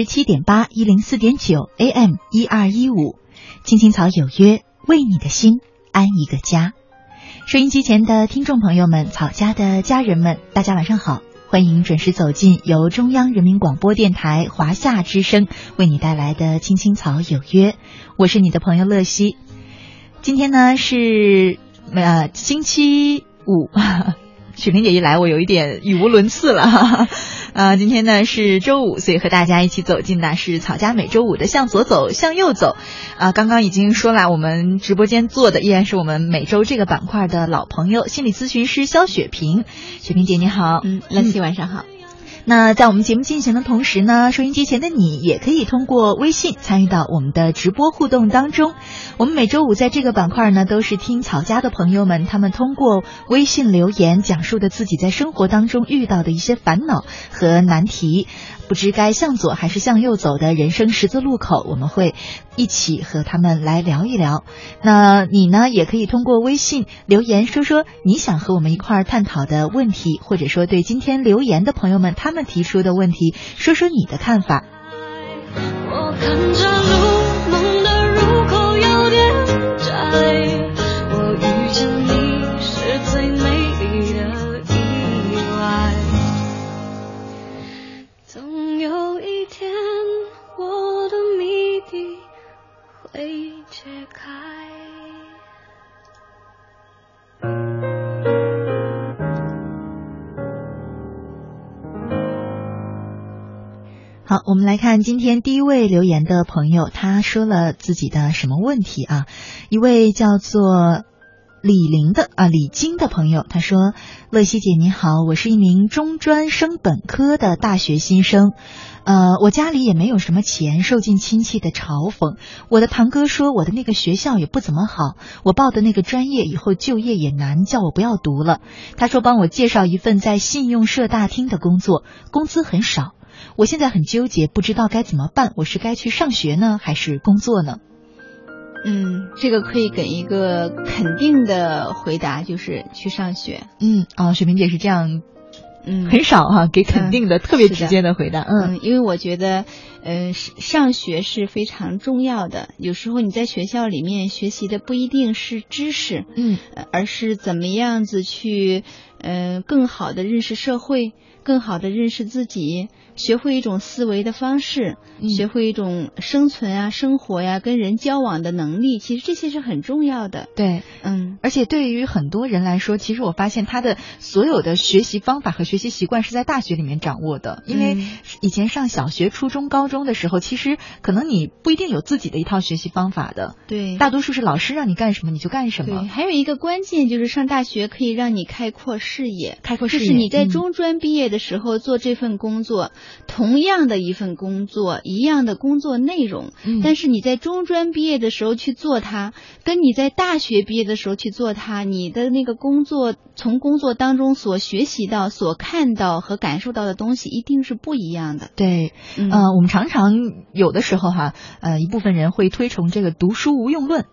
十七点八一零四点九 AM 一二一五，青青草有约，为你的心安一个家。收音机前的听众朋友们，草家的家人们，大家晚上好，欢迎准时走进由中央人民广播电台华夏之声为你带来的《青青草有约》，我是你的朋友乐西。今天呢是呃星期五，雪萍姐一来，我有一点语无伦次了。呃，今天呢是周五，所以和大家一起走进的是草家每周五的向左走，向右走。啊、刚刚已经说了，我们直播间做的依然是我们每周这个板块的老朋友，心理咨询师肖雪萍。雪萍姐你好，嗯，兰西晚上好。那在我们节目进行的同时呢，收音机前的你也可以通过微信参与到我们的直播互动当中。我们每周五在这个板块呢，都是听草家的朋友们，他们通过微信留言讲述的自己在生活当中遇到的一些烦恼和难题，不知该向左还是向右走的人生十字路口，我们会一起和他们来聊一聊。那你呢，也可以通过微信留言说说你想和我们一块儿探讨的问题，或者说对今天留言的朋友们他们提出的问题，说说你的看法。我看着路，好，我们来看今天第一位留言的朋友，他说了自己的什么问题啊？一位叫做李玲的啊李晶的朋友，他说：“乐西姐你好，我是一名中专升本科的大学新生，呃，我家里也没有什么钱，受尽亲戚的嘲讽。我的堂哥说我的那个学校也不怎么好，我报的那个专业以后就业也难，叫我不要读了。他说帮我介绍一份在信用社大厅的工作，工资很少。”我现在很纠结，不知道该怎么办。我是该去上学呢，还是工作呢？嗯，这个可以给一个肯定的回答，就是去上学。嗯，哦，水萍姐是这样，嗯，很少哈、给肯定的、嗯特别直接的回答。嗯嗯，因为我觉得，呃，上学是非常重要的。有时候你在学校里面学习的不一定是知识，嗯呃而是怎么样子去，呃，更好的认识社会，更好的认识自己，学会一种思维的方式，嗯学会一种生存啊、生活呀、跟人交往的能力。其实这些是很重要的。对，嗯而且对于很多人来说，其实我发现他的所有的学习方法和学习习惯是在大学里面掌握的。因为嗯以前上小学、初中、高中的时候，其实可能你不一定有自己的一套学习方法的，对，大多数是老师让你干什么你就干什对，么。还有一个关键就是上大学可以让你开阔视野。开阔视野，就是你在嗯中专毕业的时候做这份工作，同样的一份工作，一样的工作内容，嗯但是你在中专毕业的时候去做它，跟你在大学毕业的时候去做它，你的那个工作从工作当中所学习到、所看到和感受到的东西一定是不一样的。对，嗯呃，我们常常常有的时候哈，呃，一部分人会推崇这个读书无用论。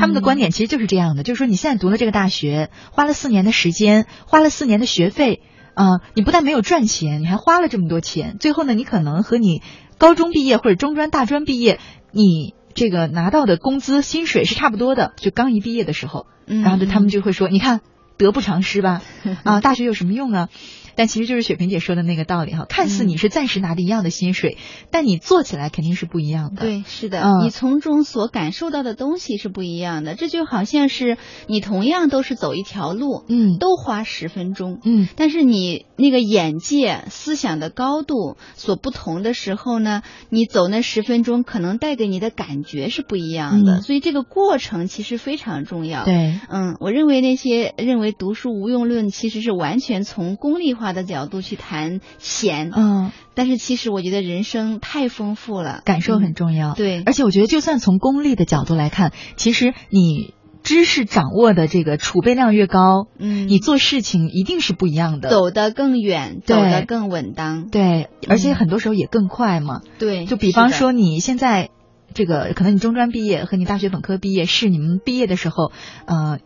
他们的观点其实就是这样的，就是说你现在读了这个大学，花了四年的时间，花了四年的学费，啊、你不但没有赚钱，你还花了这么多钱，最后呢，你可能和你高中毕业或者中专、大专毕业，你这个拿到的工资薪水是差不多的，就刚一毕业的时候，嗯然后就他们就会说，你看得不偿失吧，啊，大学有什么用啊？但其实就是雪萍姐说的那个道理哈，看似你是暂时拿着一样的薪水，但你做起来肯定是不一样的。对，是的，嗯你从中所感受到的东西是不一样的。这就好像是你同样都是走一条路，嗯都花十分钟，嗯但是你那个眼界、思想的高度所不同的时候呢，你走那十分钟可能带给你的感觉是不一样的。嗯所以这个过程其实非常重要。。对，嗯，我认为那些认为读书无用论，其实是完全从功利化的角度去谈钱。嗯，但是其实我觉得人生太丰富了，感受很嗯重要。对而且我觉得，就算从功利的角度来看，其实你知识掌握的这个储备量越高，嗯，你做事情一定是不一样的，走得更远，走得更稳当。对，而且很多时候也更快嘛。对，就比方说你现在这个，可能你中专毕业和你大学本科毕业是你们毕业的时候，呃，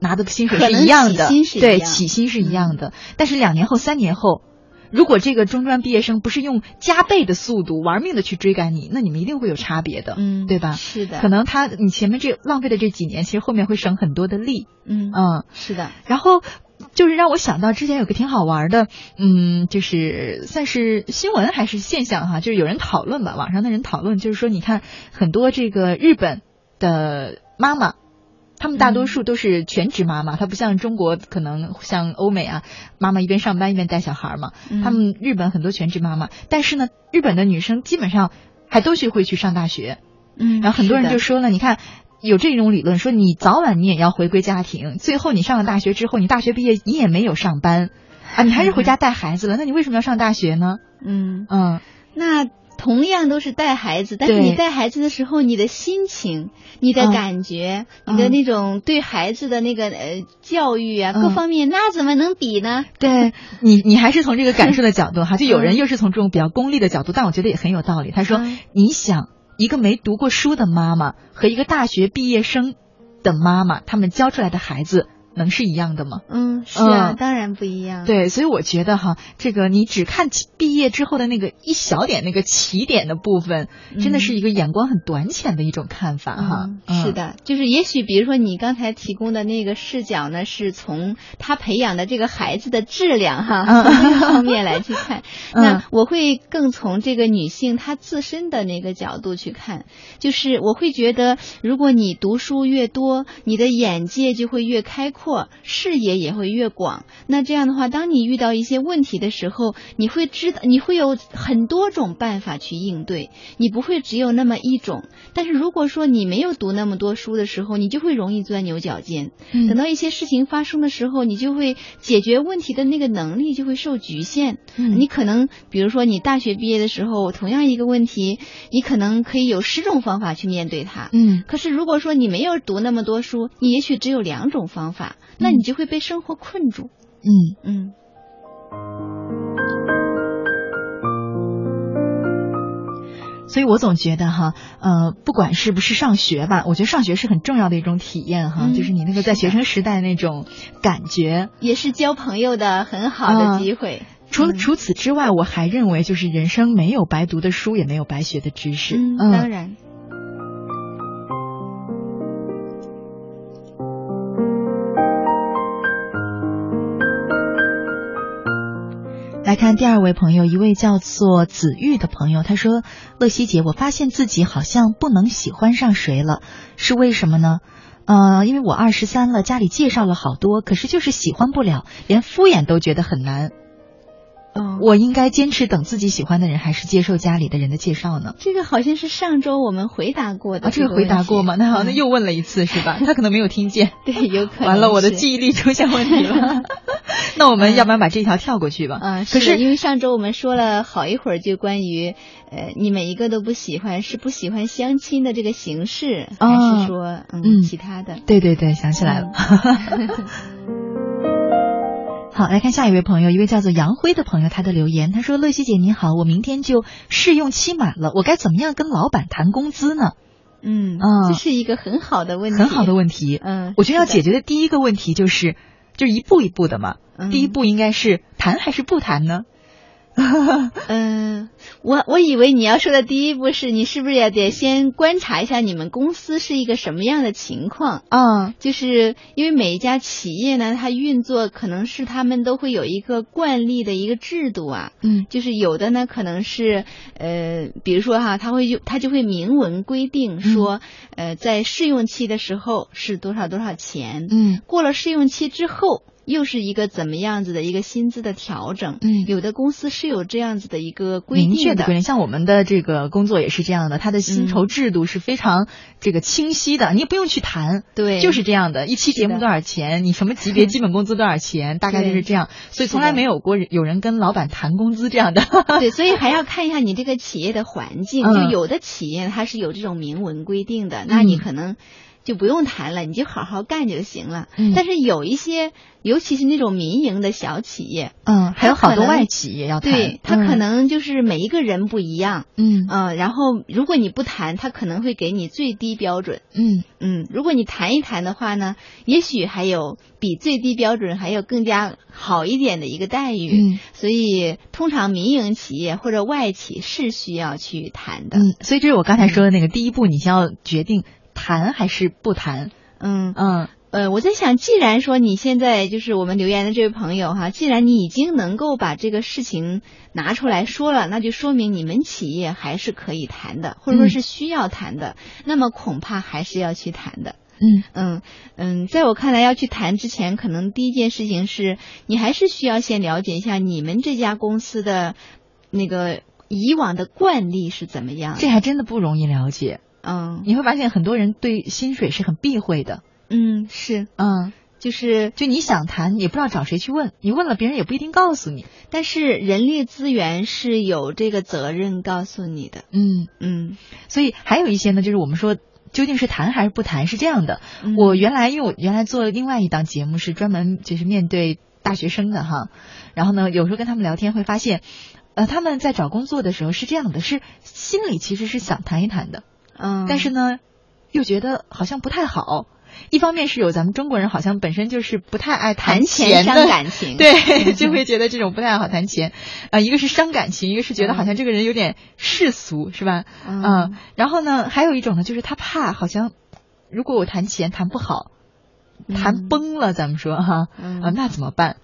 拿的薪水是一样的，对，起薪是一样的。但是两年后、三年后，如果这个中专毕业生不是用加倍的速度玩命的去追赶你，那你们一定会有差别的，嗯，对吧？是的，可能他你前面这浪费的这几年，其实后面会省很多的力，嗯嗯。是的，然后就是让我想到之前有个挺好玩的，嗯，就是算是新闻还是现象哈，就是有人讨论吧，网上的人讨论，就是说你看很多这个日本的妈妈。他们大多数都是全职妈妈，她不像中国，可能像欧美啊，妈妈一边上班一边带小孩嘛。嗯他们日本很多全职妈妈，但是呢，日本的女生基本上还都是会去上大学。嗯，然后很多人就说了，你看有这种理论，说你早晚你也要回归家庭，最后你上了大学之后，你大学毕业你也没有上班啊，你还是回家带孩子了，那你为什么要上大学呢？嗯，嗯，那同样都是带孩子，但是你带孩子的时候，你的心情、你的嗯。感觉、嗯你的那种对孩子的那个呃教育啊，各嗯方面，那怎么能比呢？对你，你还是从这个感受的角度哈，就有人嗯。又是从这种比较功利的角度，但我觉得也很有道理。他说嗯，你想一个没读过书的妈妈和一个大学毕业生的妈妈，他们教出来的孩子能是一样的吗？嗯，是啊，嗯当然不一样。，对，所以我觉得哈，这个你只看起毕业之后的那个一小点那个起点的部分，真的是一个眼光很短浅的一种看法哈。嗯，是的，就是也许比如说你刚才提供的那个视角呢，是从他培养的这个孩子的质量哈，嗯从这个方面来去看。嗯那我会更从这个女性她自身的那个角度去看，就是我会觉得，如果你读书越多，你的眼界就会越开阔，视野也会越广。那这样的话，当你遇到一些问题的时候，你会知道，你会有很多种办法去应对，你不会只有那么一种。但是如果说你没有读那么多书的时候，你就会容易钻牛角尖。嗯等到一些事情发生的时候，你就会解决问题的那个能力就会受局限。嗯你可能比如说你大学毕业的时候，同样一个问题，你可能可以有十种方法去面对它。嗯可是如果说你没有读那么多书，你也许只有两种方法，那你就会被生活困住。嗯。嗯所以我总觉得哈，呃，不管是不是上学吧，我觉得上学是很重要的一种体验哈，嗯就是你那个在学生时代那种感觉。也是交朋友的很好的机会。嗯除除此之外，我还认为就是人生没有白读的书，也没有白学的知识。嗯，当然。看第二位朋友，一位叫做子玉的朋友，他说：“乐西姐，我发现自己好像不能喜欢上谁了，是为什么呢？呃，因为我二十三了，家里介绍了好多，可是就是喜欢不了，连敷衍都觉得很难。嗯，我应该坚持等自己喜欢的人，还是接受家里的人的介绍呢？这个好像是上周我们回答过的啊，这个回答过吗？那好，那嗯又问了一次是吧？他可能没有听见。对，有可能完了，我的记忆力出现问题了。那我们要不然把这条跳过去吧？嗯，可是是因为上周我们说了好一会儿，就关于呃，你每一个都不喜欢，是不喜欢相亲的这个形式，还哦是说嗯嗯其他的？对对对，想起来了。好，来看下一位朋友，一位叫做杨辉的朋友，他的留言，他说：“乐西姐你好，我明天就试用期满了，我该怎么样跟老板谈工资呢？嗯嗯这是一个很好的问题，很好的问题。嗯，我觉得要解决的第一个问题就是，就是一步一步的嘛。嗯第一步应该是谈还是不谈呢？嗯，我我以为你要说的第一步是你是不是也得先观察一下你们公司是一个什么样的情况？嗯，就是因为每一家企业呢，它运作可能是他们都会有一个惯例的一个制度啊，嗯。就是有的呢可能是呃，比如说哈，他会就他就会明文规定说，呃，在试用期的时候是多少多少钱，嗯。过了试用期之后。又是一个怎么样子的一个薪资的调整？嗯。有的公司是有这样子的一个规明定的，确的规定，像我们的这个工作也是这样的，它的薪酬制度是非常这个清晰的，你也不用去谈，对，就是这样的，一期节目多少钱，你什么级别，基本工资多少钱，大概就是这样，所以从来没有过有人跟老板谈工资这样的。对，所以还要看一下你这个企业的环境，嗯。就有的企业它是有这种明文规定的，那你可能。就不用谈了，你就好好干就行了。嗯但是有一些，尤其是那种民营的小企业，嗯，还有好多外企也要谈，对他嗯可能就是每一个人不一样，嗯嗯、然后如果你不谈，他可能会给你最低标准。嗯嗯，如果你谈一谈的话呢，也许还有比最低标准还有更加好一点的一个待遇。嗯所以，通常民营企业或者外企是需要去谈的。嗯，所以这是我刚才说的那个第一步，你先要决定谈还是不谈。嗯嗯呃，我在想，既然说你现在就是我们留言的这位朋友哈，既然你已经能够把这个事情拿出来说了，那就说明你们企业还是可以谈的，或者说是需要谈的。那么恐怕还是要去谈的。嗯嗯嗯，在我看来，要去谈之前，可能第一件事情是你还是需要先了解一下你们这家公司的那个以往的惯例是怎么样。这还真的不容易了解。嗯你会发现很多人对薪水是很避讳的。嗯是，嗯，就是就你想谈，也不知道找谁去问，你问了别人也不一定告诉你。但是人力资源是有这个责任告诉你的。嗯，嗯，所以还有一些呢，就是我们说究竟是谈还是不谈，是这样的。嗯我原来因为我原来做另外一档节目是专门就是面对大学生的哈，然后呢有时候跟他们聊天会发现，呃他们在找工作的时候是这样的，是心里其实是想谈一谈的，嗯，但是呢又觉得好像不太好。一方面是有咱们中国人好像本身就是不太爱谈钱的伤感情。对，就会觉得这种不太好谈钱，啊、一个是伤感情，一个是觉得嗯好像这个人有点世俗，是吧？嗯嗯，然后呢，还有一种呢，就是他怕好像如果我谈钱谈不好，谈嗯崩了，咱们说哈，嗯啊，那怎么办？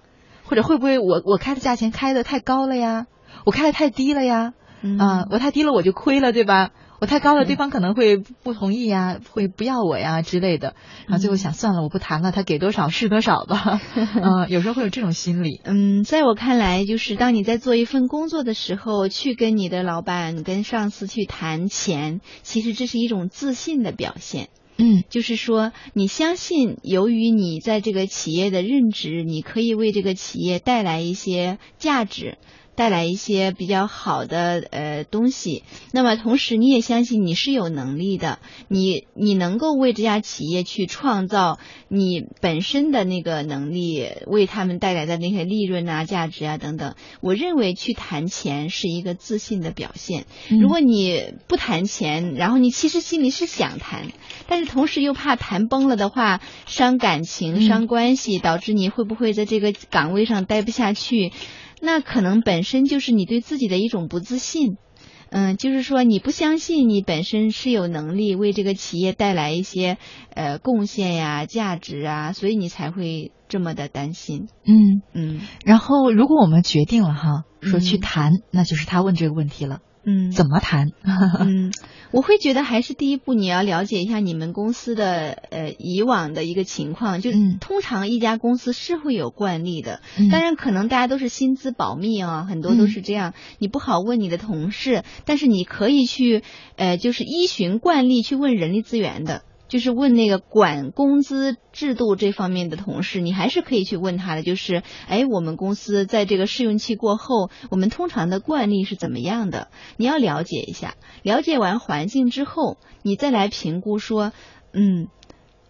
或者会不会我我开的价钱开的太高了呀？我开的太低了呀？嗯啊，我太低了我就亏了，对吧？我太高了，嗯对方可能会不同意呀，会不要我呀之类的。然后最后想，算了，我不谈了，他给多少是多少吧。嗯，有时候会有这种心理。嗯，在我看来，就是当你在做一份工作的时候，去跟你的老板、跟上司去谈钱，其实这是一种自信的表现。嗯就是说，你相信，由于你在这个企业的任职，你可以为这个企业带来一些价值，带来一些比较好的呃东西。那么同时，你也相信你是有能力的，你你能够为这家企业去创造你本身的那个能力，为他们带来的那些利润啊、价值啊等等。我认为去谈钱是一个自信的表现。嗯如果你不谈钱，然后你其实心里是想谈，但是同时又怕谈崩了的话，伤感情、嗯伤关系，导致你会不会在这个岗位上待不下去？那可能本身就是你对自己的一种不自信。嗯，就是说你不相信你本身是有能力为这个企业带来一些呃贡献呀、价值啊，所以你才会这么的担心。嗯，嗯然后如果我们决定了哈，说去嗯谈，那就是他问这个问题了，嗯，怎么谈？嗯，我会觉得还是第一步你要了解一下你们公司的呃以往的一个情况，就嗯。通常一家公司是会有惯例的，嗯。当然可能大家都是薪资保密啊，很多都嗯。是这样，你不好问你的同事，但是你可以去呃就是依循惯例去问人力资源的。就是问那个管工资制度这方面的同事，你还是可以去问他的。就是，哎，我们公司在这个试用期过后，我们通常的惯例是怎么样的？你要了解一下。了解完环境之后，你再来评估说，嗯，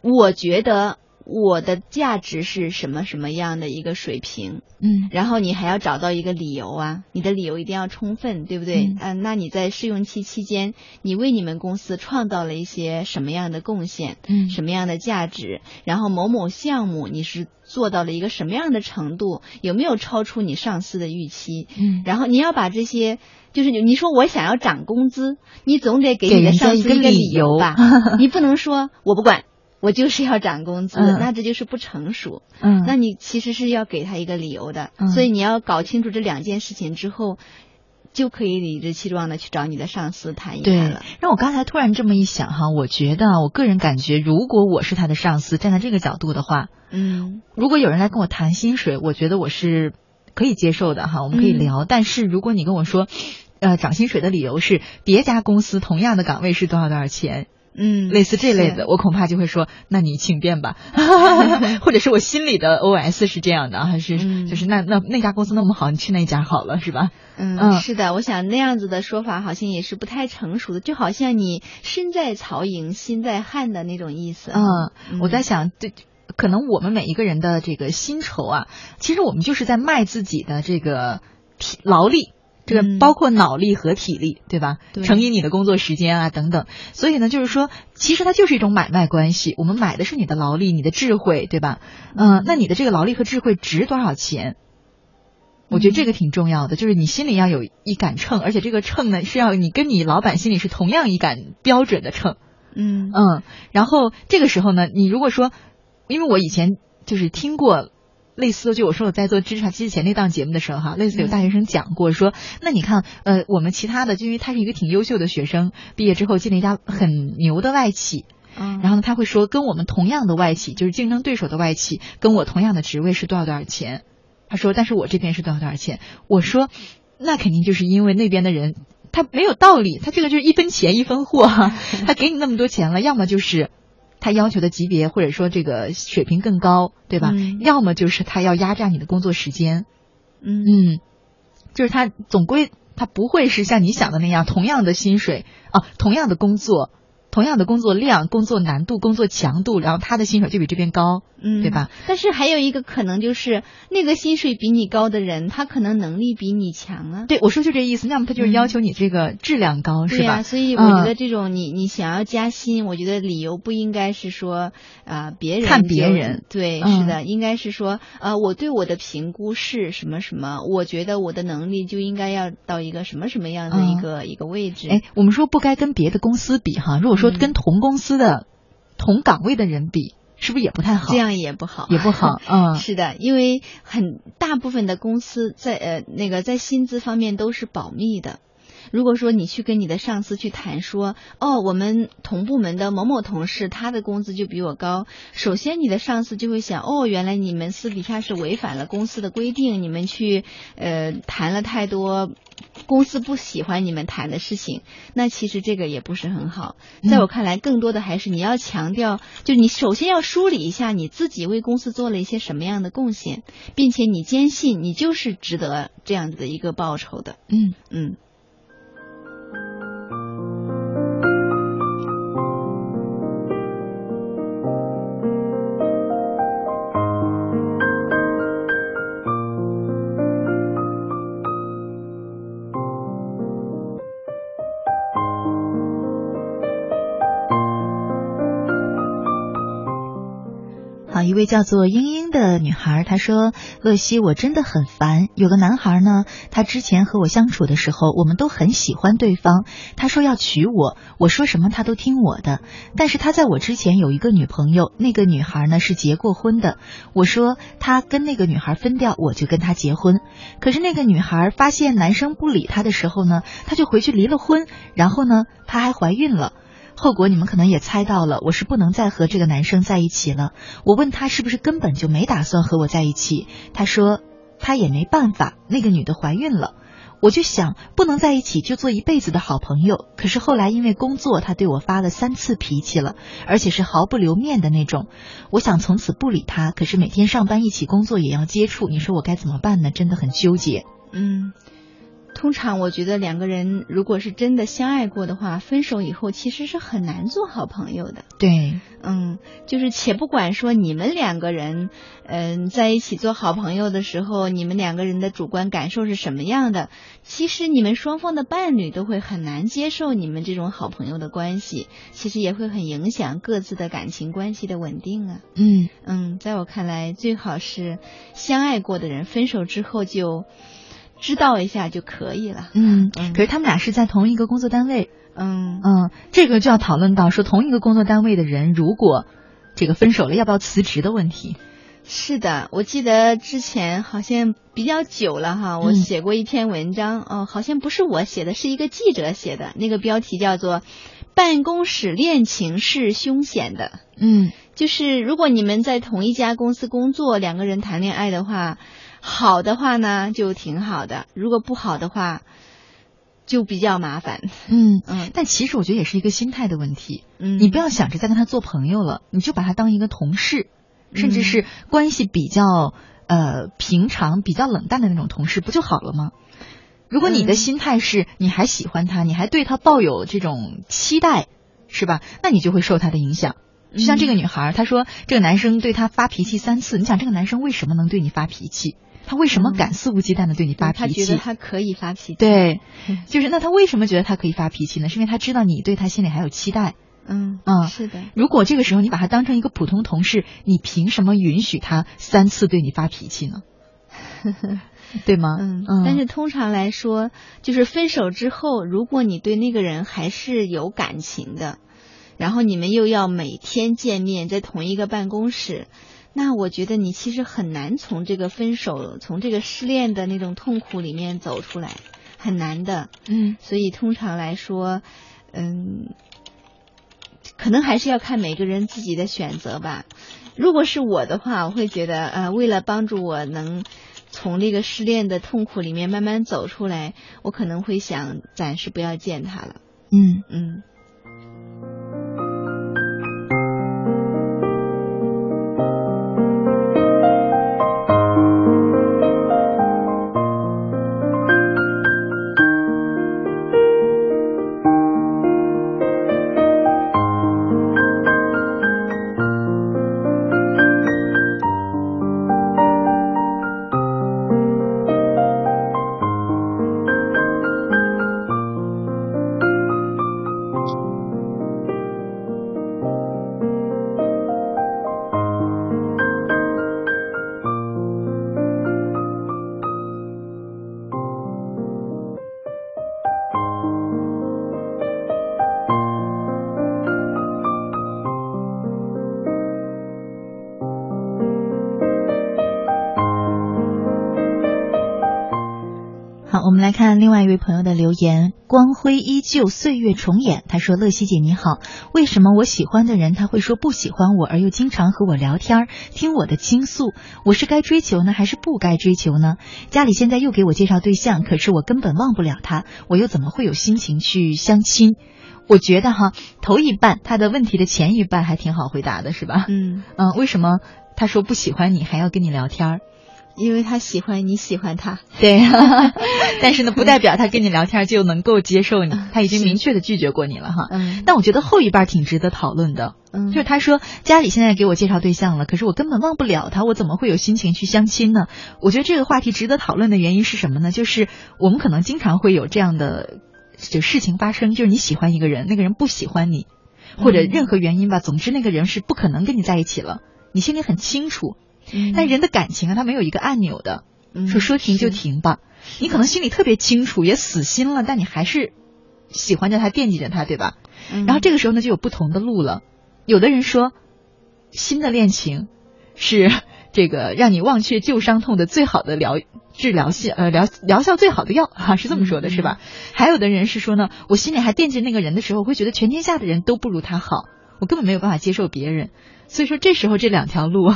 我觉得我的价值是什么什么样的一个水平，嗯然后你还要找到一个理由啊，你的理由一定要充分，对不对？嗯那你在试用期期间，你为你们公司创造了一些什么样的贡献，嗯什么样的价值？然后某某项目你是做到了一个什么样的程度？有没有超出你上司的预期？嗯然后你要把这些，就是你你说我想要涨工资，你总得给你的上司一个理由由吧？你不能说我不管，我就是要涨工资，嗯那这就是不成熟。嗯，那你其实是要给他一个理由的，嗯所以你要搞清楚这两件事情之后，就可以理直气壮的去找你的上司谈一谈了。，让我刚才突然这么一想哈，我觉得啊我个人感觉，如果我是他的上司，站在这个角度的话，嗯如果有人来跟我谈薪水，我觉得我是可以接受的哈，我们可以嗯聊。但是如果你跟我说，呃，涨薪水的理由是别家公司同样的岗位是多少多少钱，嗯，类似这类的，我恐怕就会说，那你请便吧，或者是我心里的 OS 是这样的，还是嗯就是那那那家公司那么好，你去那家好了，是吧？嗯，嗯是的，我想那样子的说法好像也是不太成熟的，就好像你身在曹营心在汉的那种意思。嗯，我在想，对，可能我们每一个人的这个薪酬啊，其实我们就是在卖自己的这个体劳力。这个嗯包括脑力和体力，对吧？对乘以你的工作时间啊，等等。所以呢，就是说，其实它就是一种买卖关系。我们买的是你的劳力、你的智慧，对吧？嗯、那你的这个劳力和智慧值多少钱？我觉得这个挺重要的，就是你心里要有一杆秤，而且这个秤呢是要你跟你老板心里是同样一杆标准的秤。嗯嗯，然后这个时候呢，你如果说，因为我以前就是听过类似的，就我说我在做职场之前那档节目的时候哈，类似有大学生讲过说，那你看，呃，我们其他的，就因为他是一个挺优秀的学生，毕业之后进了一家很牛的外企。嗯，然后呢，他会说，跟我们同样的外企，就是竞争对手的外企，跟我同样的职位是多少多少钱？他说，但是我这边是多少多少钱？我说，那肯定就是因为那边的人他没有道理，他这个就是一分钱一分货哈，他给你那么多钱了，要么就是他要求的级别或者说这个水平更高，对吧？嗯要么就是他要压榨你的工作时间，嗯嗯，就是他总归他不会是像你想的那样，同样的薪水啊，同样的工作。同样的工作量、工作难度、工作强度，然后他的薪水就比这边高，嗯，对吧？但是还有一个可能就是，那个薪水比你高的人，他可能能力比你强啊。对，我说就这意思。那么他就是要求你这个质量高，是吧对呀、吧？所以我觉嗯得这种你、你想要加薪，我觉得理由不应该是说啊、别人看别人对，嗯是的，应该是说呃我对我的评估是什么什么，我觉得我的能力就应该要到一个什么什么样的一个、一个位置。哎，我们说不该跟别的公司比哈，如果说嗯跟同公司的、同岗位的人比，是不是也不太好？这样也不好，也不好，嗯，是的，因为很大部分的公司在呃那个在薪资方面都是保密的。如果说你去跟你的上司去谈说，哦，我们同部门的某某同事他的工资就比我高，首先你的上司就会想，哦，原来你们私底下是违反了公司的规定，你们去呃谈了太多公司不喜欢你们谈的事情，那其实这个也不是很好。在我看来，更多的还是你要强调，就你首先要梳理一下你自己为公司做了一些什么样的贡献，并且你坚信你就是值得这样子的一个报酬的。嗯。嗯。好，一位叫做英英的女孩，她说：“乐西，我真的很烦。有个男孩呢，他之前和我相处的时候，我们都很喜欢对方。他说要娶我，我说什么他都听我的。但是他在我之前有一个女朋友，那个女孩呢是结过婚的。我说他跟那个女孩分掉，我就跟他结婚。可是那个女孩发现男生不理她的时候呢，她就回去离了婚，然后呢，她还怀孕了。”后果你们可能也猜到了，我是不能再和这个男生在一起了。我问他是不是根本就没打算和我在一起，他说他也没办法，那个女的怀孕了。我就想不能在一起就做一辈子的好朋友，可是后来因为工作，他对我发了三次脾气了，而且是毫不留面的那种。我想从此不理他，可是每天上班一起工作也要接触，你说我该怎么办呢？真的很纠结。嗯。通常我觉得两个人如果是真的相爱过的话，分手以后其实是很难做好朋友的。对，嗯，就是且不管说你们两个人，嗯、在一起做好朋友的时候，你们两个人的主观感受是什么样的，其实你们双方的伴侣都会很难接受你们这种好朋友的关系，其实也会很影响各自的感情关系的稳定啊。嗯嗯，在我看来，最好是相爱过的人分手之后就知道一下就可以了。嗯嗯，可是他们俩是在同一个工作单位，嗯嗯，这个就要讨论到说同一个工作单位的人，如果这个分手了，要不要辞职的问题。是的，我记得之前好像比较久了哈，我嗯写过一篇文章，哦，好像不是我写的，是一个记者写的，那个标题叫做《办公室恋情是凶险的》。嗯就是如果你们在同一家公司工作，两个人谈恋爱的话，好的话呢就挺好的；如果不好的话，就比较麻烦。嗯 嗯但其实我觉得也是一个心态的问题。嗯，你不要想着再跟他做朋友了，你就把他当一个同事，甚至是关系比较呃平常、比较冷淡的那种同事，不就好了吗？如果你的嗯心态是你还喜欢他，你还对他抱有这种期待，是吧？那你就会受他的影响。就像这个女孩儿，她说这个男生对她发脾气三次，你想这个男生为什么能对你发脾气？他为什么嗯敢肆无忌惮的对你发脾气？他觉得他可以发脾气。，对嗯，就是那他为什么觉得他可以发脾气呢？是因为他知道你对他心里还有期待。嗯嗯是的。如果这个时候你把他当成一个普通同事，你凭什么允许他三次对你发脾气呢？对吗？嗯，但是通常来说，就是分手之后，如果你对那个人还是有感情的，然后你们又要每天见面，在同一个办公室，那我觉得你其实很难从这个分手、从这个失恋的那种痛苦里面走出来，很难的。嗯所以通常来说，嗯，可能还是要看每个人自己的选择吧。如果是我的话，我会觉得，呃，为了帮助我能从这个失恋的痛苦里面慢慢走出来，我可能会想暂时不要见他了。嗯。嗯留言。光辉依旧，岁月重演。他说：“乐西姐你好，为什么我喜欢的人他会说不喜欢我，而又经常和我聊天儿，听我的倾诉？我是该追求呢，还是不该追求呢？家里现在又给我介绍对象，可是我根本忘不了他，我又怎么会有心情去相亲？我觉得哈，头一半他的问题的前一半还挺好回答的，是吧？嗯，嗯，为什么他说不喜欢你还要跟你聊天儿？因为他喜欢你喜欢他。对，但是呢，不代表他跟你聊天就能够接受你，他已经明确的拒绝过你了哈。嗯但我觉得后一半挺值得讨论的，嗯就是他说家里现在给我介绍对象了，可是我根本忘不了他，我怎么会有心情去相亲呢？我觉得这个话题值得讨论的原因是什么呢？就是我们可能经常会有这样的就事情发生，就是你喜欢一个人，那个人不喜欢你，或者嗯任何原因吧，总之那个人是不可能跟你在一起了，你心里很清楚。嗯但人的感情啊，它没有一个按钮的，嗯说说停就停吧。你可能心里特别清楚，也死心了，但你还是喜欢着他，惦记着他，对吧？嗯然后这个时候呢，就有不同的路了。有的人说，新的恋情是这个让你忘却旧伤痛的最好的疗治疗效，呃疗疗效最好的药啊，是这么说的，嗯是吧？还有的人是说呢，我心里还惦记那个人的时候，会觉得全天下的人都不如他好，我根本没有办法接受别人。所以说，这时候这两条路，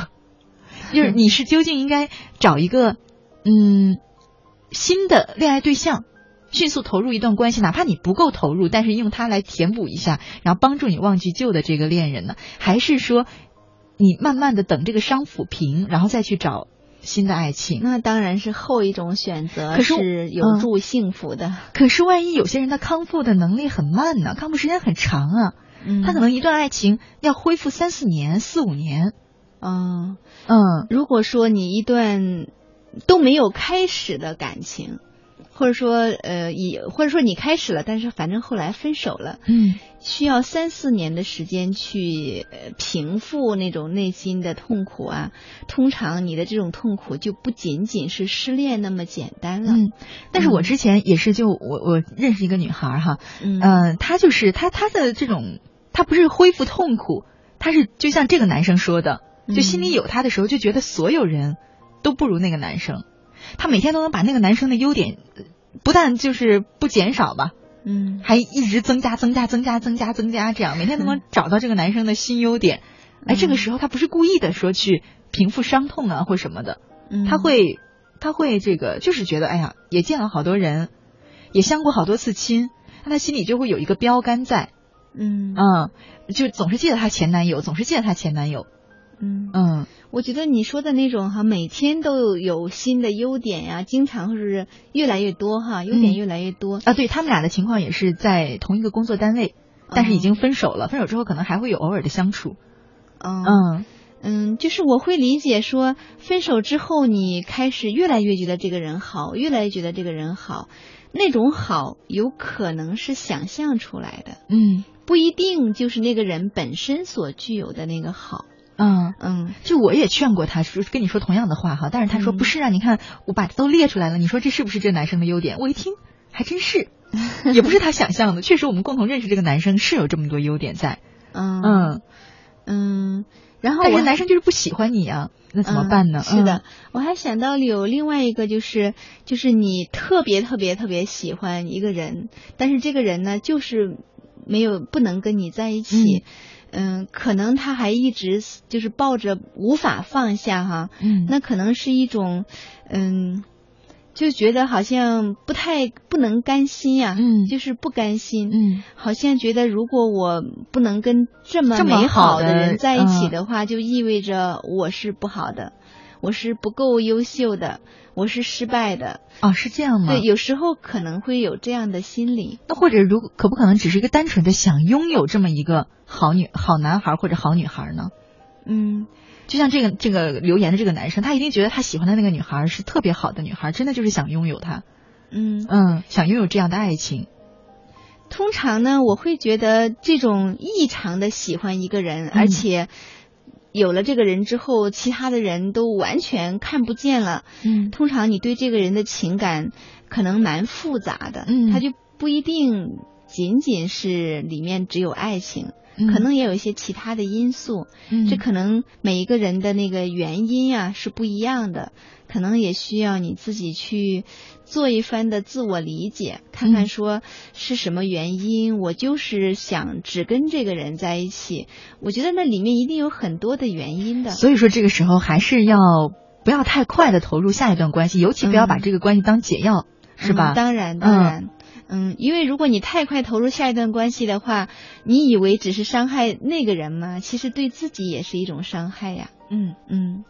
就是你是究竟应该找一个嗯新的恋爱对象，迅速投入一段关系，哪怕你不够投入，但是用它来填补一下，然后帮助你忘记旧的这个恋人呢？还是说你慢慢的等这个伤抚平，然后再去找新的爱情？那当然是后一种选择，可是是有嗯助幸福的。可是万一有些人他康复的能力很慢呢，康复时间很长啊，嗯他可能一段爱情要恢复三四年、四五年。嗯。嗯如果说你一段都没有开始的感情，或者说呃，以或者说你开始了，但是反正后来分手了，嗯需要三四年的时间去呃平复那种内心的痛苦啊。通常你的这种痛苦就不仅仅是失恋那么简单了。嗯，但是我之前也是就我我认识一个女孩儿哈，嗯嗯，她就是她她的这种，她不是恢复痛苦，她是就像这个男生说的，就心里有他的时候，就觉得所有人都不如那个男生，他每天都能把那个男生的优点，呃不但就是不减少吧，嗯。还一直增加、增加、增加、增加、增加，这样每天都能找到这个男生的新优点。哎，这个时候他不是故意的说去平复伤痛啊或什么的，嗯。他会他会这个就是觉得哎呀，也见了好多人，也相过好多次亲，那他心里就会有一个标杆在，嗯。嗯，就总是记得她前男友，总是记得她前男友，嗯。嗯。我觉得你说的那种哈，每天都有新的优点呀，经常是越来越多哈，优点嗯越来越多。啊，对他们俩的情况也是在同一个工作单位，但是已哦经分手了，分手之后可能还会有偶尔的相处，嗯嗯。嗯，就是我会理解说，分手之后你开始越来越觉得这个人好，越来越觉得这个人好，那种好有可能是想象出来的，嗯。不一定就是那个人本身所具有的那个好。嗯。嗯就我也劝过他，说跟你说同样的话哈，但是他说嗯不是啊，你看我把都列出来了，你说这是不是这男生的优点？我一听还真是，也不是他想象的，确实我们共同认识这个男生是有这么多优点在，嗯嗯，嗯，然后我但是男生就是不喜欢你啊，那怎么办呢？嗯是的嗯，，我还想到了有另外一个，就是就是你特别特别特别喜欢一个人，但是这个人呢，就是没有不能跟你在一起。嗯可能他还一直就是抱着无法放下哈，嗯，那可能是一种，嗯，就觉得好像不太不能甘心呀、嗯。就是不甘心，嗯。好像觉得如果我不能跟这么美好的人在一起嗯。的话，就意味着我是不好的，我是不够优秀的，我是失败的。哦是这样吗？对，有时候可能会有这样的心理。那或者如可不可能只是一个单纯的想拥有这么一个好女好男孩或者好女孩呢？嗯就像这个这个留言的这个男生，他一定觉得他喜欢的那个女孩是特别好的女孩，真的就是想拥有她，嗯，嗯，想拥有这样的爱情，通常呢，我会觉得这种异常的喜欢一个人，嗯而且有了这个人之后，其他的人都完全看不见了。嗯通常你对这个人的情感可能蛮复杂的，嗯他就不一定仅仅是里面只有爱情，嗯可能也有一些其他的因素。嗯这可能每一个人的那个原因啊是不一样的，可能也需要你自己去做一番的自我理解，看嗯看说是什么原因，我就是想只跟这个人在一起。我觉得那里面一定有很多的原因的。所以说这个时候还是要不要太快的投入下一段关系，尤其不要把嗯这个关系当解药，是吧？嗯当然，当然。嗯，因为如果你太快投入下一段关系的话，你以为只是伤害那个人吗？其实对自己也是一种伤害呀。嗯嗯。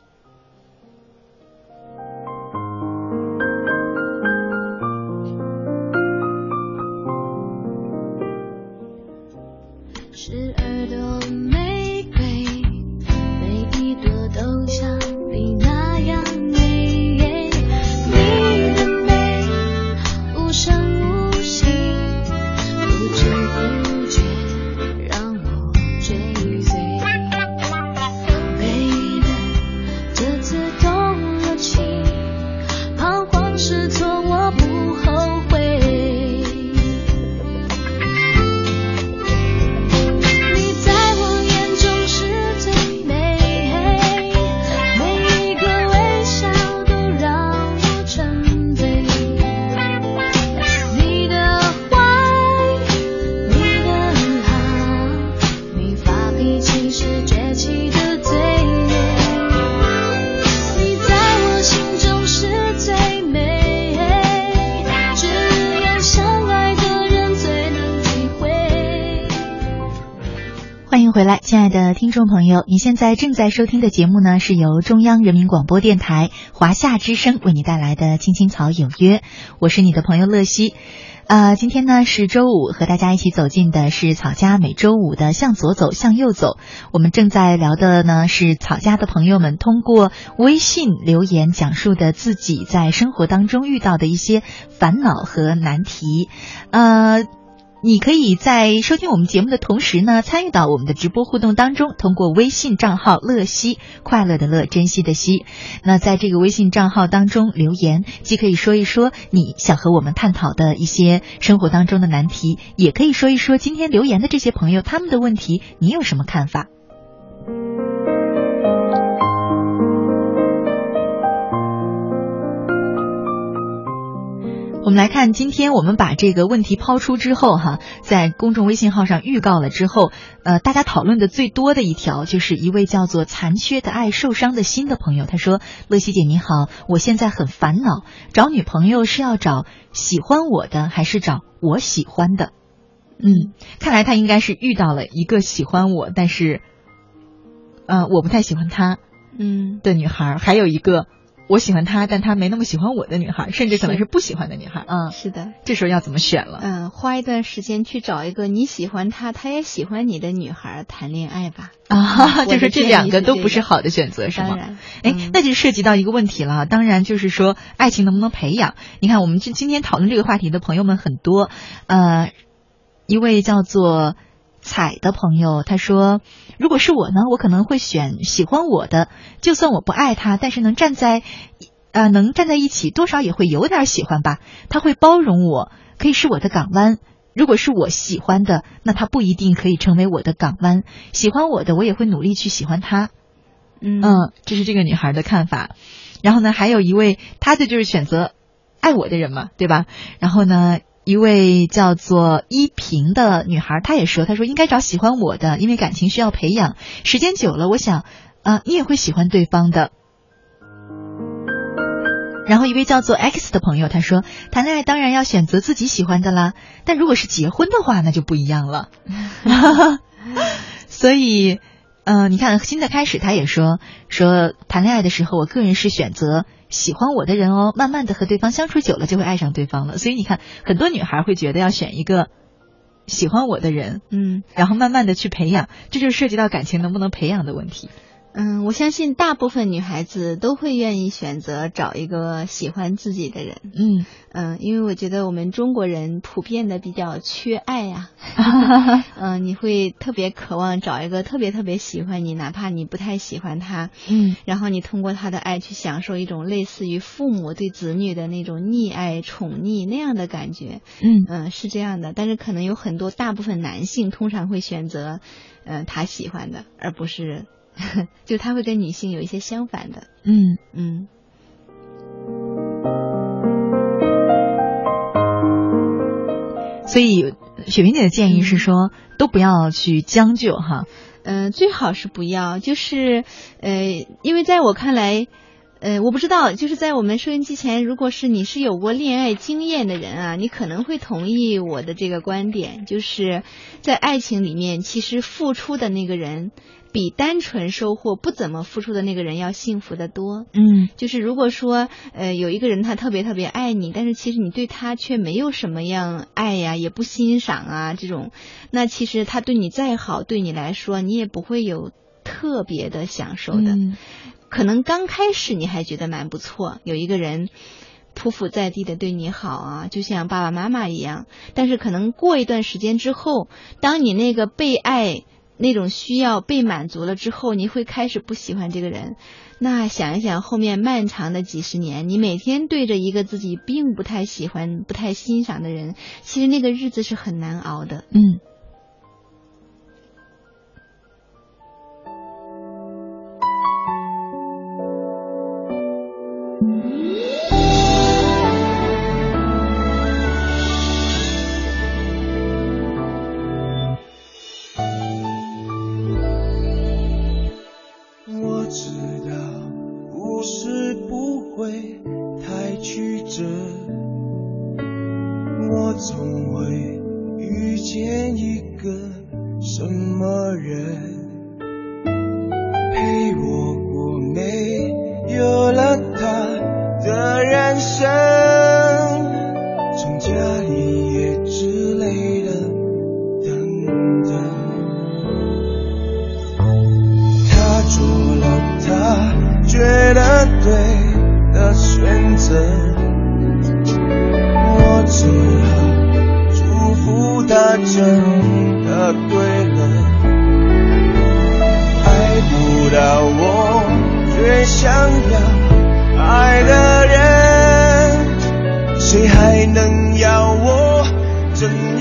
十听众朋友，你现在正在收听的节目呢，是由中央人民广播电台华夏之声为你带来的《青青草有约》，我是你的朋友乐西。呃，今天呢是周五，和大家一起走进的是草家每周五的向左走，向右走。我们正在聊的呢是草家的朋友们通过微信留言讲述的自己在生活当中遇到的一些烦恼和难题。呃，你可以在收听我们节目的同时呢，参与到我们的直播互动当中，通过微信账号“乐西”，快乐的乐，珍惜的惜。那在这个微信账号当中留言，既可以说一说你想和我们探讨的一些生活当中的难题，也可以说一说今天留言的这些朋友他们的问题，你有什么看法？我们来看，今天我们把这个问题抛出之后，哈，在公众微信号上预告了之后，呃，大家讨论的最多的一条，就是一位叫做“残缺的爱，受伤的心”的朋友，他说：“乐西姐你好，我现在很烦恼，找女朋友是要找喜欢我的，还是找我喜欢的？”嗯，看来他应该是遇到了一个喜欢我，但是，呃，我不太喜欢他，嗯的女孩，还有一个。我喜欢他，但他没那么喜欢我的女孩，甚至可能是不喜欢的女孩。嗯，是的，这时候要怎么选了？嗯，花一段时间去找一个你喜欢他，他也喜欢你的女孩谈恋爱吧。啊，就是这两个都不是好的选择，是吗？哎，那就涉及到一个问题了。当然，就是说爱情能不能培养？你看，我们今今天讨论这个话题的朋友们很多。呃，一位叫做。彩的朋友他说：“如果是我呢，我可能会选喜欢我的，就算我不爱他，但是能站在，呃，能站在一起，多少也会有点喜欢吧。他会包容我，可以是我的港湾。如果是我喜欢的，那他不一定可以成为我的港湾。喜欢我的，我也会努力去喜欢他。嗯，这是这个女孩的看法。然后呢，还有一位，他的就是选择爱我的人嘛，对吧？然后呢？”一位叫做依萍的女孩，她也说：“她说应该找喜欢我的，因为感情需要培养，时间久了，我想，啊，你也会喜欢对方的。”然后一位叫做 X 的朋友，他说：“谈恋爱当然要选择自己喜欢的啦，但如果是结婚的话，那就不一样了。”所以，嗯，你看新的开始，他也说说谈恋爱的时候，我个人是选择。喜欢我的人哦，慢慢的和对方相处久了，就会爱上对方了。所以你看，很多女孩会觉得要选一个喜欢我的人，嗯，然后慢慢的去培养，这就涉及到感情能不能培养的问题。嗯，我相信大部分女孩子都会愿意选择找一个喜欢自己的人。嗯嗯，因为我觉得我们中国人普遍的比较缺爱呀。嗯，你会特别渴望找一个特别特别喜欢你，哪怕你不太喜欢他。嗯，然后你通过他的爱去享受一种类似于父母对子女的那种溺爱、宠溺那样的感觉。嗯嗯，是这样的。但是可能有很多大部分男性通常会选择，嗯，他喜欢的，而不是。就他会跟女性有一些相反的，嗯嗯。所以雪萍姐的建议是说，都不要去将就哈。嗯，最好是不要，就是呃，因为在我看来，呃，我不知道，就是在我们收音机前，如果是你是有过恋爱经验的人啊，你可能会同意我的这个观点，就是在爱情里面，其实付出的那个人。比单纯收获不怎么付出的那个人要幸福的多。嗯，就是如果说呃有一个人他特别特别爱你，但是其实你对他却没有什么样爱呀，也不欣赏啊这种，那其实他对你再好，对你来说你也不会有特别的享受的。可能刚开始你还觉得蛮不错，有一个人匍匐在地的对你好啊，就像爸爸妈妈一样。但是可能过一段时间之后，当你那个被爱。那种需要被满足了之后，你会开始不喜欢这个人。那想一想，后面漫长的几十年，你每天对着一个自己并不太喜欢、不太欣赏的人，其实那个日子是很难熬的。嗯。想要爱的人谁还能要我怎样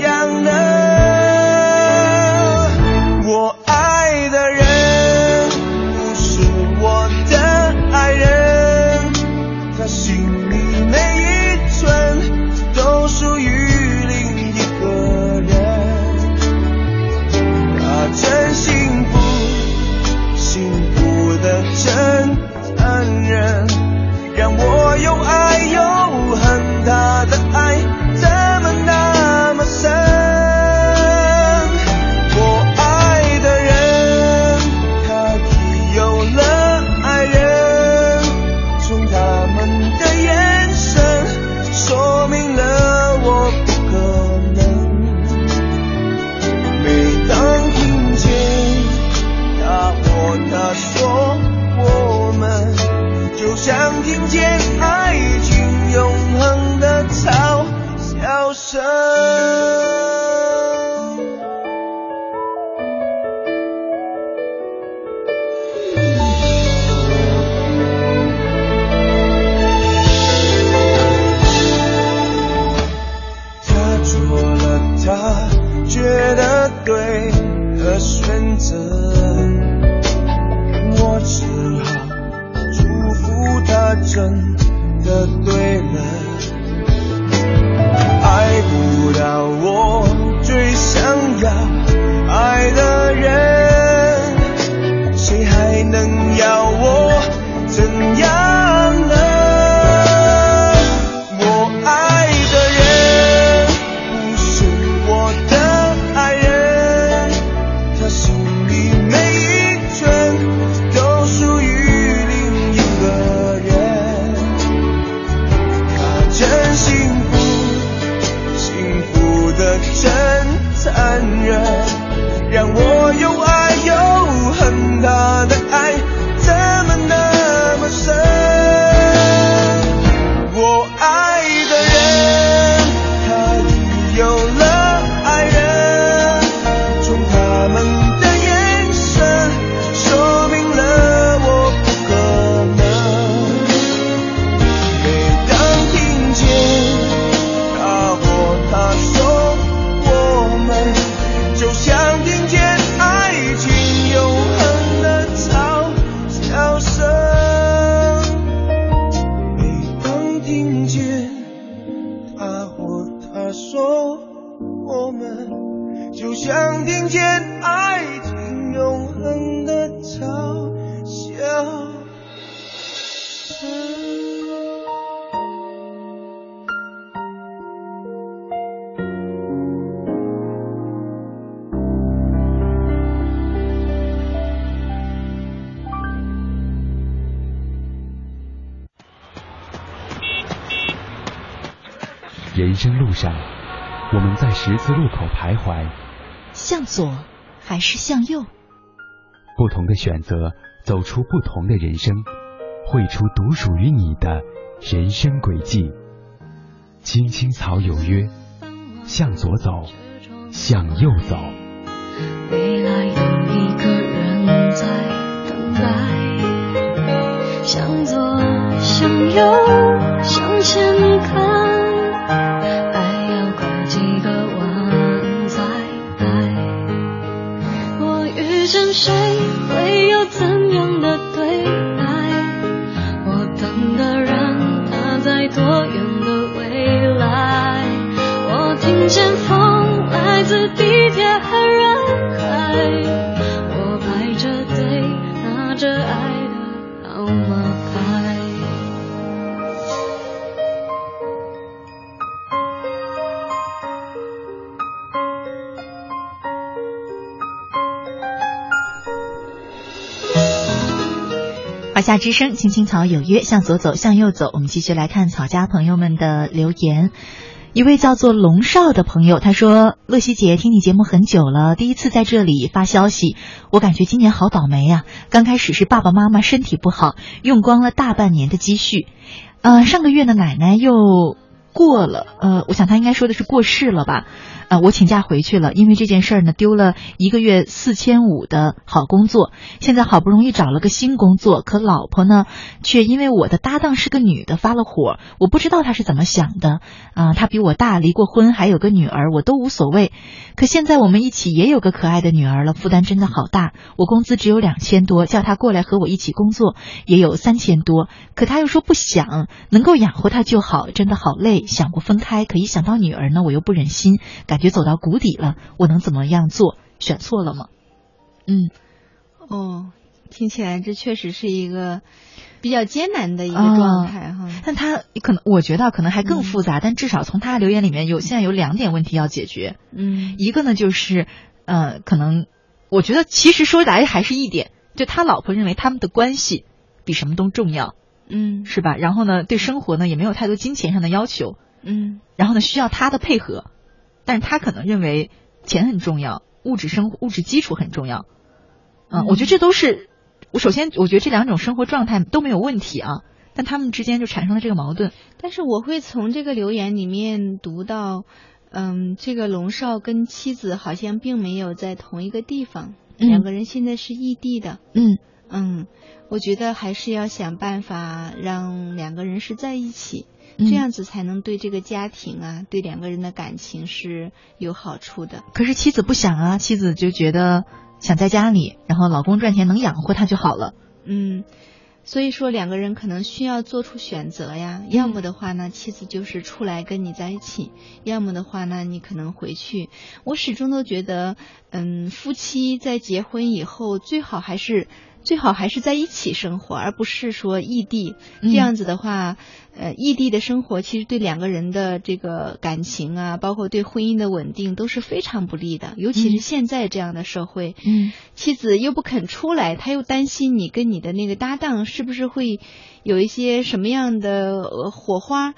人生路上，我们在十字路口徘徊，向左还是向右？不同的选择，走出不同的人生，绘出独属于你的人生轨迹。青青草有约，向左走，向右走。未来有一个人在等待，向左，向右，向前看，夏之声，青青草有约，向左走，向右走。我们继续来看草家朋友们的留言。一位叫做龙少的朋友，他说：“乐西姐，听你节目很久了，第一次在这里发消息，我感觉今年好倒霉啊、刚开始是爸爸妈妈身体不好，用光了大半年的积蓄，呃，上个月呢奶奶又过了，呃，我想他应该说的是过世了吧。呃，我请假回去了，因为这件事儿呢，丢了一个月四千五的好工作，现在好不容易找了个新工作，可老婆呢，却因为我的搭档是个女的发了火，我不知道她是怎么想的啊、她比我大，离过婚，还有个女儿，我都无所谓。可现在我们一起也有个可爱的女儿了，负担真的好大。我工资只有两千多，叫她过来和我一起工作也有三千多，可她又说不想，能够养活她就好，真的好累。想过分开，可一想到女儿呢，我又不忍心，感觉走到谷底了。我能怎么样做？选错了吗？嗯，哦，听起来这确实是一个比较艰难的一个啊状态哈。但他可能，我觉得可能还更复杂，但至少从他留言里面有现在有两点问题要解决。嗯一个呢就是，呃，可能我觉得其实说来还是一点，就他老婆认为他们的关系比什么都重要，嗯。是吧？然后呢，对生活呢也没有太多金钱上的要求，嗯。然后呢需要他的配合，但是他可能认为钱很重要，物质生活物质基础很重要，嗯，嗯。我觉得这都是我首先我觉得这两种生活状态都没有问题啊，但他们之间就产生了这个矛盾。但是我会从这个留言里面读到，嗯，这个龙少跟妻子好像并没有在同一个地方，嗯。两个人现在是异地的。嗯嗯，我觉得还是要想办法让两个人是在一起，嗯这样子才能对这个家庭啊，对两个人的感情是有好处的。可是妻子不想啊，妻子就觉得想在家里，然后老公赚钱能养活她就好了。嗯，所以说两个人可能需要做出选择呀，要么的话呢，妻子就是出来跟你在一起，要么的话呢，你可能回去。我始终都觉得，嗯，夫妻在结婚以后最好还是。最好还是在一起生活，而不是说异地。嗯这样子的话，呃，异地的生活其实对两个人的这个感情啊，包括对婚姻的稳定都是非常不利的。尤其嗯是现在这样的社会，嗯妻子又不肯出来，他又担心你跟你的那个搭档是不是会有一些什么样的呃火花。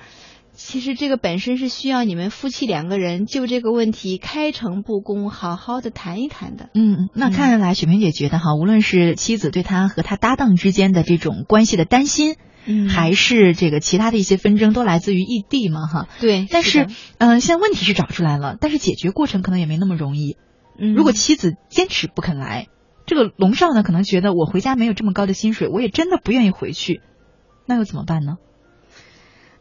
其实这个本身是需要你们夫妻两个人就这个问题开诚布公，好好的谈一谈的。嗯，那看来雪萍姐觉得哈，无论是妻子对他和他搭档之间的这种关系的担心，嗯还是这个其他的一些纷争，都来自于异地嘛哈。对，但是嗯、现在问题是找出来了，但是解决过程可能也没那么容易。嗯如果妻子坚持不肯来，这个龙少呢可能觉得我回家没有这么高的薪水，我也真的不愿意回去，那又怎么办呢？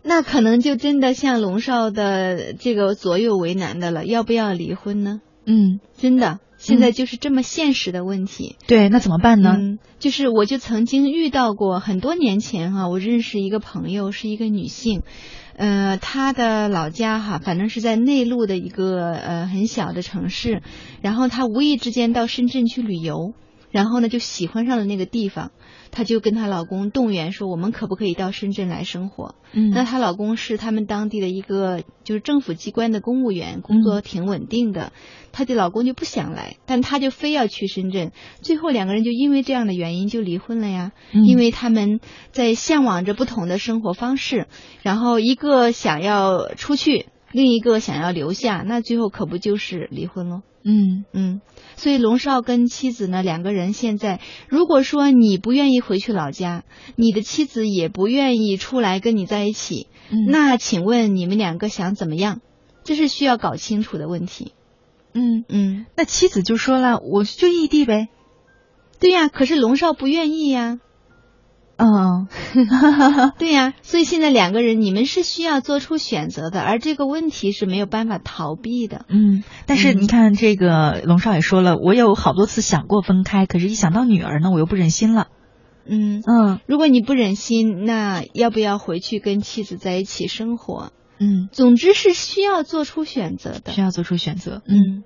那可能就真的像龙少的这个左右为难的了，要不要离婚呢？嗯，真的，现在就是这么现实的问题。对，那怎么办呢？嗯，就是我就曾经遇到过很多年前哈、我认识一个朋友，是一个女性，呃，她的老家哈，反正是在内陆的一个呃很小的城市，然后她无意之间到深圳去旅游，然后呢就喜欢上了那个地方，她就跟她老公动员说，我们可不可以到深圳来生活？嗯那她老公是他们当地的一个就是政府机关的公务员，工作挺稳定的。她的老公就不想来，但她就非要去深圳。最后两个人就因为这样的原因就离婚了呀。嗯因为他们在向往着不同的生活方式，然后一个想要出去，另一个想要留下，那最后可不就是离婚了？嗯嗯，所以龙少跟妻子呢，两个人现在，如果说你不愿意回去老家，你的妻子也不愿意出来跟你在一起，嗯那请问你们两个想怎么样？这是需要搞清楚的问题。嗯，嗯，那妻子就说了，我就异地呗。对呀，可是龙少不愿意呀。嗯 对呀，所以现在两个人你们是需要做出选择的，而这个问题是没有办法逃避的。嗯，但是嗯你看，这个龙少也说了，我有好多次想过分开，可是一想到女儿呢，我又不忍心了。嗯，嗯如果你不忍心，那要不要回去跟妻子在一起生活？嗯，总之是需要做出选择的。需要做出选择。嗯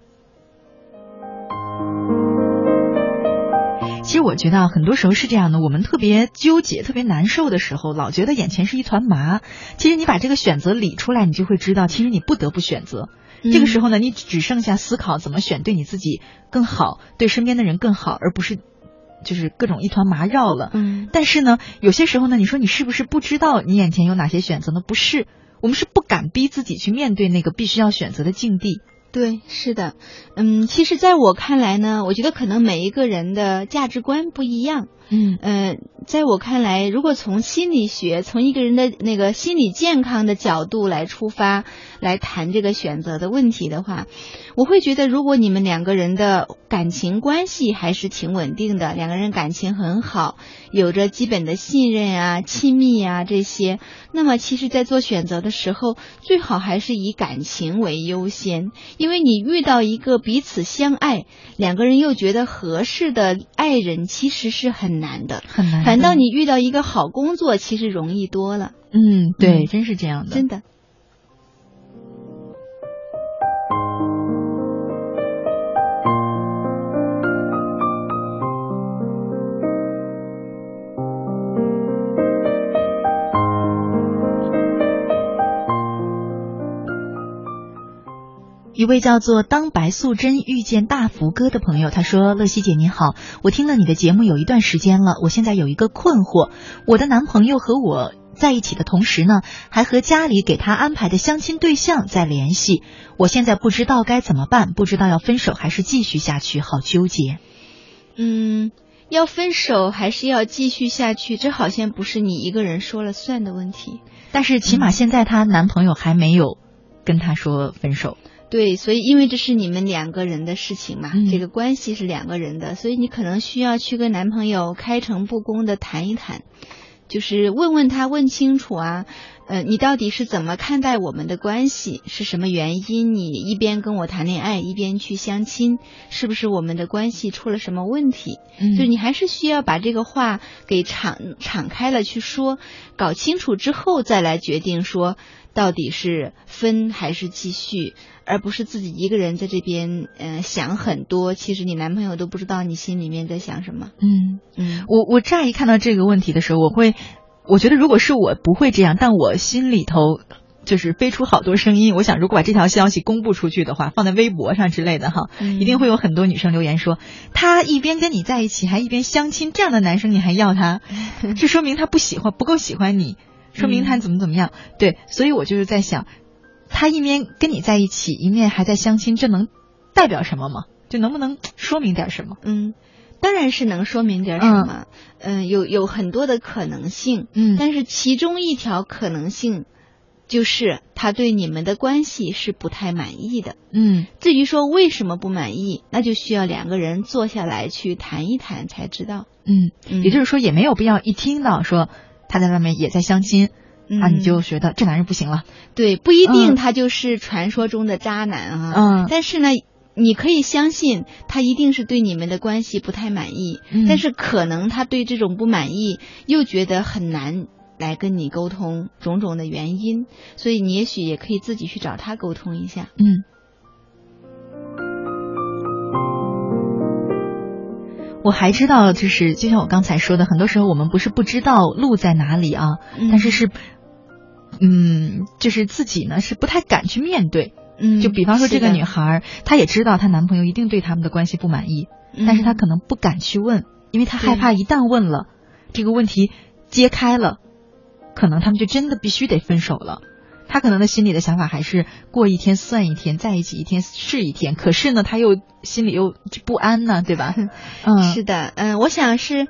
其实我觉得啊，很多时候是这样的，我们特别纠结、特别难受的时候，老觉得眼前是一团麻。其实你把这个选择理出来，你就会知道，其实你不得不选择。这个时候呢，你只剩下思考怎么选对你自己更好，对身边的人更好，而不是就是各种一团麻绕了。嗯但是呢，有些时候呢，你说你是不是不知道你眼前有哪些选择呢？不是，我们是不敢逼自己去面对那个必须要选择的境地。对，是的，嗯，其实在我看来呢，我觉得可能每一个人的价值观不一样。嗯。呃，在我看来，如果从心理学、从一个人的那个心理健康的角度来出发，来谈这个选择的问题的话，我会觉得，如果你们两个人的感情关系还是挺稳定的，两个人感情很好，有着基本的信任啊、亲密啊这些，那么其实，在做选择的时候，最好还是以感情为优先，因为你遇到一个彼此相爱、两个人又觉得合适的爱人，其实是很难的。很难。反倒你遇到一个好工作，其实容易多了，嗯，对，嗯真是这样的。真的。一位叫做当白素贞遇见大福哥的朋友，他说：“乐西姐你好，我听了你的节目有一段时间了，我现在有一个困惑，我的男朋友和我在一起的同时呢，还和家里给他安排的相亲对象在联系，我现在不知道该怎么办，不知道要分手还是继续下去，好纠结。嗯，要分手还是要继续下去，这好像不是你一个人说了算的问题。但是起码现在她男朋友还没有跟她说分手。对，所以因为这是你们两个人的事情嘛，嗯。这个关系是两个人的，所以你可能需要去跟男朋友开诚布公的谈一谈，就是问问他，问清楚啊，呃，你到底是怎么看待我们的关系？是什么原因？你一边跟我谈恋爱，一边去相亲，是不是我们的关系出了什么问题？嗯就是你还是需要把这个话给敞敞开了去说，搞清楚之后再来决定说到底是分还是继续，而不是自己一个人在这边嗯、呃想很多，其实你男朋友都不知道你心里面在想什么。嗯，嗯，我我乍一看到这个问题的时候，我会，我觉得如果是我不会这样，但我心里头就是飞出好多声音。我想，如果把这条消息公布出去的话，放在微博上之类的哈，嗯一定会有很多女生留言说，他一边跟你在一起，还一边相亲，这样的男生你还要他，这说明他不喜欢，不够喜欢你，说明他怎么怎么样。对，所以我就是在想，他一面跟你在一起，一面还在相亲，这能代表什么吗？就能不能说明点什么？嗯，当然是能说明点什么，嗯、有有很多的可能性，嗯但是其中一条可能性就是他对你们的关系是不太满意的。嗯至于说为什么不满意，那就需要两个人坐下来去谈一谈才知道。嗯。嗯也就是说，也没有必要一听到说他在外面也在相亲、啊，嗯你就觉得这男人不行了。对，不一嗯定他就是传说中的渣男啊。嗯但是呢，你可以相信他一定是对你们的关系不太满意，嗯但是可能他对这种不满意又觉得很难。来跟你沟通种种的原因，所以你也许也可以自己去找他沟通一下。嗯。我还知道，就是就像我刚才说的，很多时候我们不是不知道路在哪里啊，嗯但是是，嗯，就是自己呢是不太敢去面对。嗯，就比方说这个女孩，她也知道她男朋友一定对他们的关系不满意，但是她嗯可能不敢去问，因为她害怕一旦问了，这个问题揭开了，可能他们就真的必须得分手了。她可能的心里的想法还是过一天算一天，在一起一天是一天。可是呢，她又心里又不安呢，对吧？嗯，是的，嗯，我想是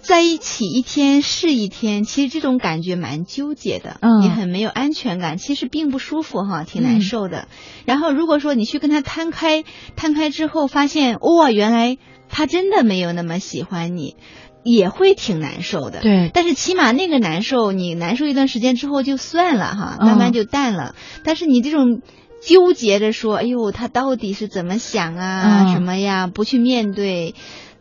在一起一天是一天，其实这种感觉蛮纠结的，嗯也很没有安全感，其实并不舒服哈，挺难嗯受的。然后如果说你去跟他摊开，摊开之后发现，哇，原来他真的没有那么喜欢你。也会挺难受的，对但是起码那个难受，你难受一段时间之后就算了哈，嗯慢慢就淡了。但是你这种纠结着说，哎呦，他到底是怎么想啊，嗯什么呀，不去面对，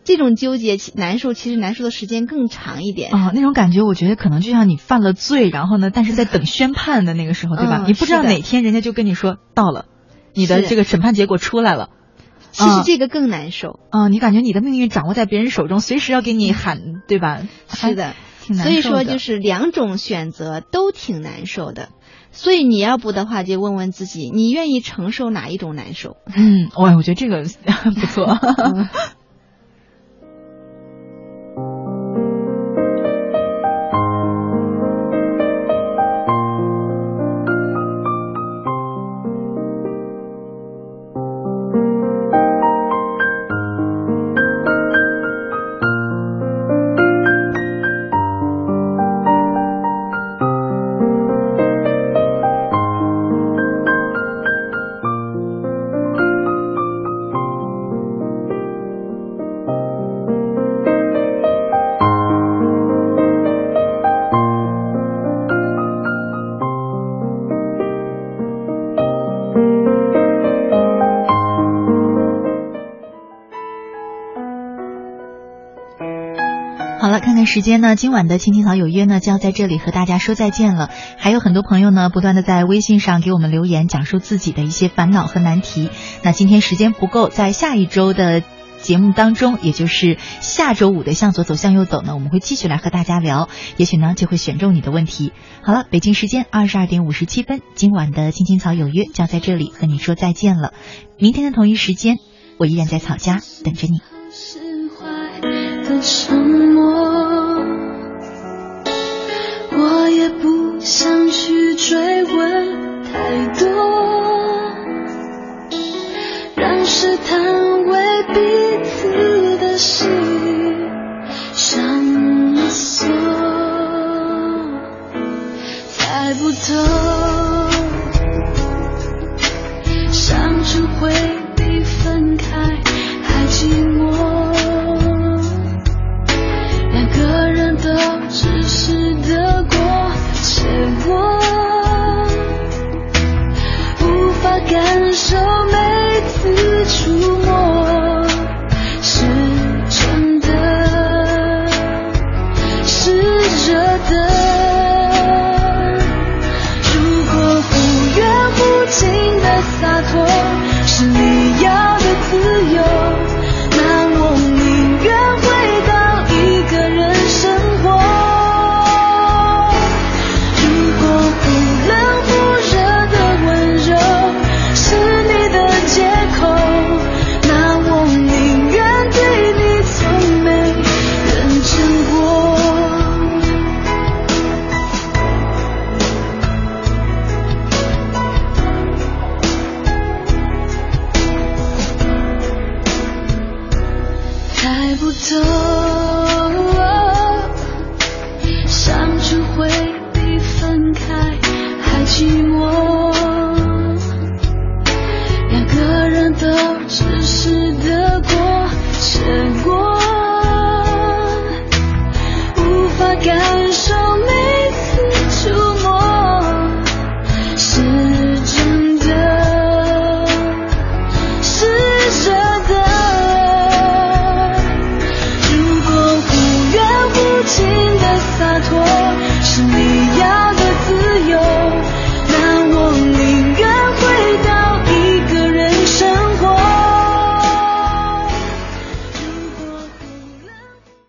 这种纠结难受，其实难受的时间更长一点。啊、那种感觉，我觉得可能就像你犯了罪，然后呢，但是在等宣判的那个时候，对吧？嗯你不知道哪天人家就跟你说到了，你的这个审判结果出来了。其实啊这个更难受。啊、你感觉你的命运掌握在别人手中，随时要给你喊，对吧？是的，挺难受的。所以说就是两种选择都挺难受的。所以你要不的话，就问问自己，你愿意承受哪一种难受？嗯，哇，我觉得这个 不错。时间呢，今晚的《青青草有约》呢就要在这里和大家说再见了。还有很多朋友呢，不断的在微信上给我们留言，讲述自己的一些烦恼和难题。那今天时间不够，在下一周的节目当中，也就是下周五的《向左走，向右走》呢，我们会继续来和大家聊，也许呢就会选中你的问题。好了，北京时间二十二点五十七分，今晚的《青青草有约》就要在这里和你说再见了。明天的同一时间，我依然在草家等着你。的沉默，我也不想去追问太多，让试探为彼此的心上了锁，猜不透，想着回。受每次触摸是真的是热的。如果忽远忽近的洒脱